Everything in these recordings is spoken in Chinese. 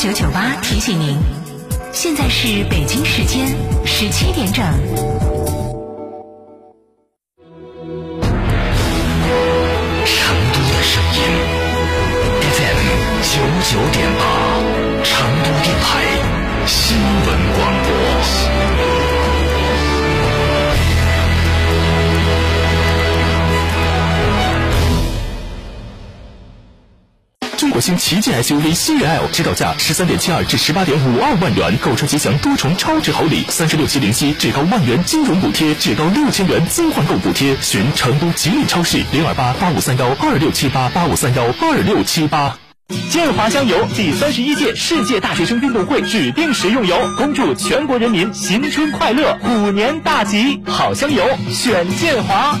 九九八提醒您，现在是北京时间十七点整。新旗舰 SUV 星越 L 指导价十三点七二至十八点五二万元，购车即享多重超值好礼，三十六期零息，至高万元金融补贴，至高六千元增换购补贴。寻成都吉利超市零二八八五三幺二六七八八五三幺二六七八。建华香油第三十一届世界大学生运动会指定食用油，恭祝全国人民新春快乐，虎年大吉！好香油选建华。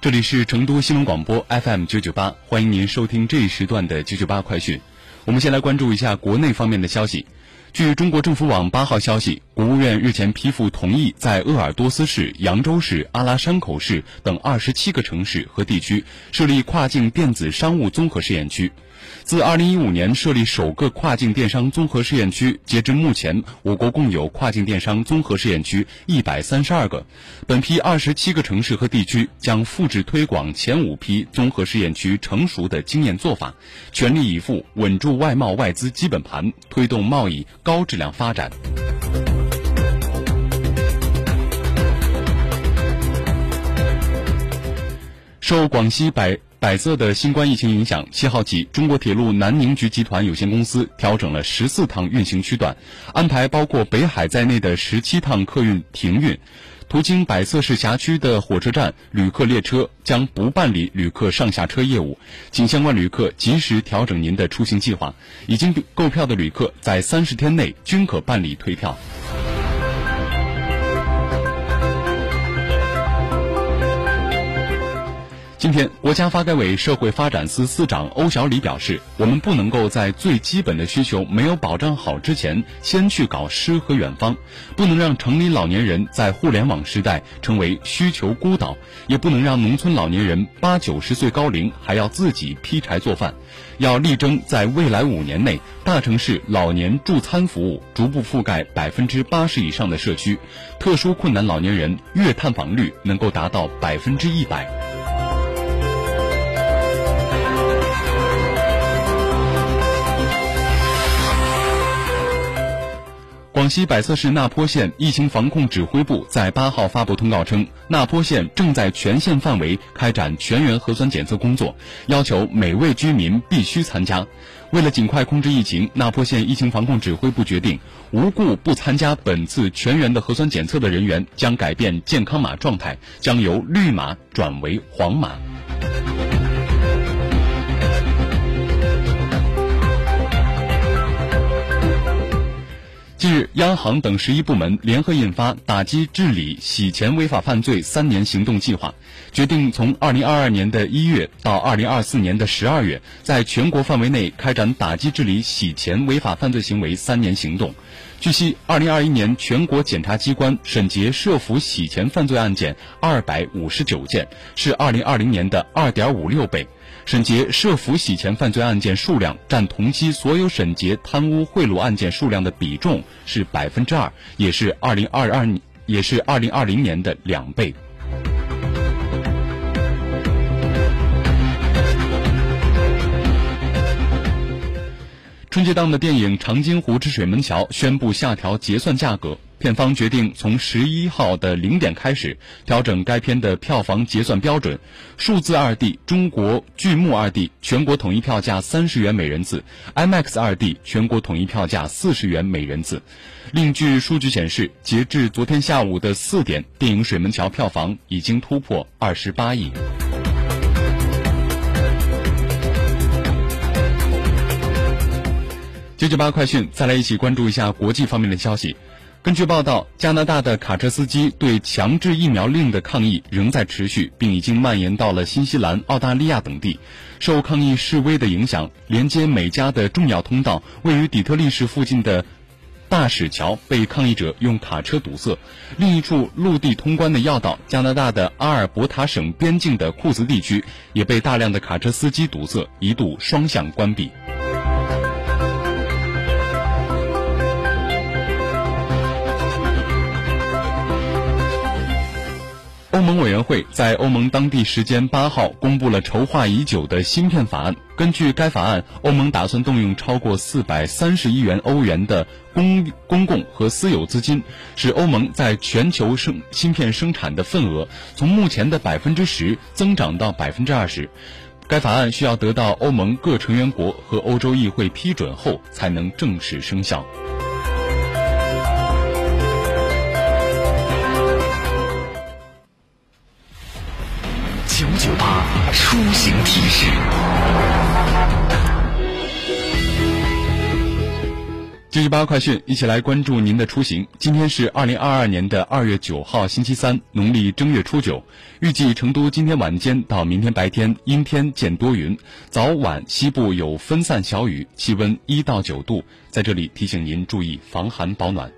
这里是成都新闻广播 FM 九九八，欢迎您收听这一时段的九九八快讯。我们先来关注一下国内方面的消息。据中国政府网八号消息，国务院日前批复同意，在鄂尔多斯市、扬州市、阿拉山口市等二十七个城市和地区设立跨境电子商务综合试验区。自二零一五年设立首个跨境电商综合试验区，截至目前，我国共有跨境电商综合试验区一百三十二个。本批二十七个城市和地区将复制推广前五批综合试验区成熟的经验做法，全力以赴稳住外贸外资基本盘，推动贸易高质量发展。受广西百百色的新冠疫情影响，七号起，中国铁路南宁局集团有限公司调整了十四趟运行区段，安排包括北海在内的十七趟客运停运。途经百色市辖区的火车站，旅客列车将不办理旅客上下车业务，请相关旅客及时调整您的出行计划。已经购票的旅客在三十天内均可办理退票。今天，国家发改委社会发展司司长欧小礼表示，我们不能够在最基本的需求没有保障好之前，先去搞诗和远方，不能让城里老年人在互联网时代成为需求孤岛，也不能让农村老年人八九十岁高龄还要自己劈柴做饭，要力争在未来五年内，大城市老年助餐服务逐步覆盖百分之八十以上的社区，特殊困难老年人月探访率能够达到百分之一百。广西百色市那坡县疫情防控指挥部在八号发布通告称，那坡县正在全县范围开展全员核酸检测工作，要求每位居民必须参加。为了尽快控制疫情，那坡县疫情防控指挥部决定，无故不参加本次全员的核酸检测的人员将改变健康码状态，将由绿码转为黄码。近日，央行等十一部门联合印发《打击治理洗钱违法犯罪三年行动计划》，决定从二零二二年的一月到二零二四年的十二月，在全国范围内开展打击治理洗钱违法犯罪行为三年行动。据悉，二零二一年全国检察机关审结涉腐洗钱犯罪案件二百五十九件，是二零二零年的二点五六倍。审结涉腐洗钱犯罪案件数量占同期所有审结贪污贿赂案件数量的比重是百分之二，也是二零二二也是二零二零年的两倍。春节档的电影《长津湖之水门桥》宣布下调结算价格，片方决定从十一号的零点开始调整该片的票房结算标准，数字二 D 中国剧目二 D 全国统一票价三十元每人次，IMAX 二 D 全国统一票价四十元每人次。另据数据显示，截至昨天下午的四点，电影《水门桥》票房已经突破二十八亿。九九八快讯，再来一起关注一下国际方面的消息。根据报道，加拿大的卡车司机对强制疫苗令的抗议仍在持续，并已经蔓延到了新西兰、澳大利亚等地。受抗议示威的影响，连接美加的重要通道位于底特律市附近的大使桥被抗议者用卡车堵塞。另一处陆地通关的要道——加拿大的阿尔伯塔省边境的库兹地区，也被大量的卡车司机堵塞，一度双向关闭。欧盟委员会在欧盟当地时间八号公布了筹划已久的芯片法案。根据该法案，欧盟打算动用超过四百三十亿元欧元的公公共和私有资金，使欧盟在全球生芯片生产的份额从目前的百分之十增长到百分之二十。该法案需要得到欧盟各成员国和欧洲议会批准后才能正式生效。出行提示。九九八快讯，一起来关注您的出行。今天是二零二二年的二月九号，星期三，农历正月初九。预计成都今天晚间到明天白天阴天见多云，早晚西部有分散小雨，气温一到九度。在这里提醒您注意防寒保暖。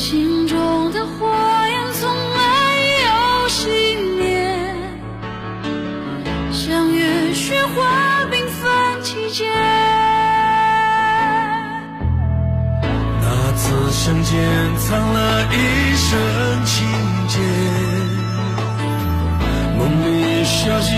心中的火焰从没有熄灭，像月雪花缤纷季节。那次相见藏了一生情结，梦里小心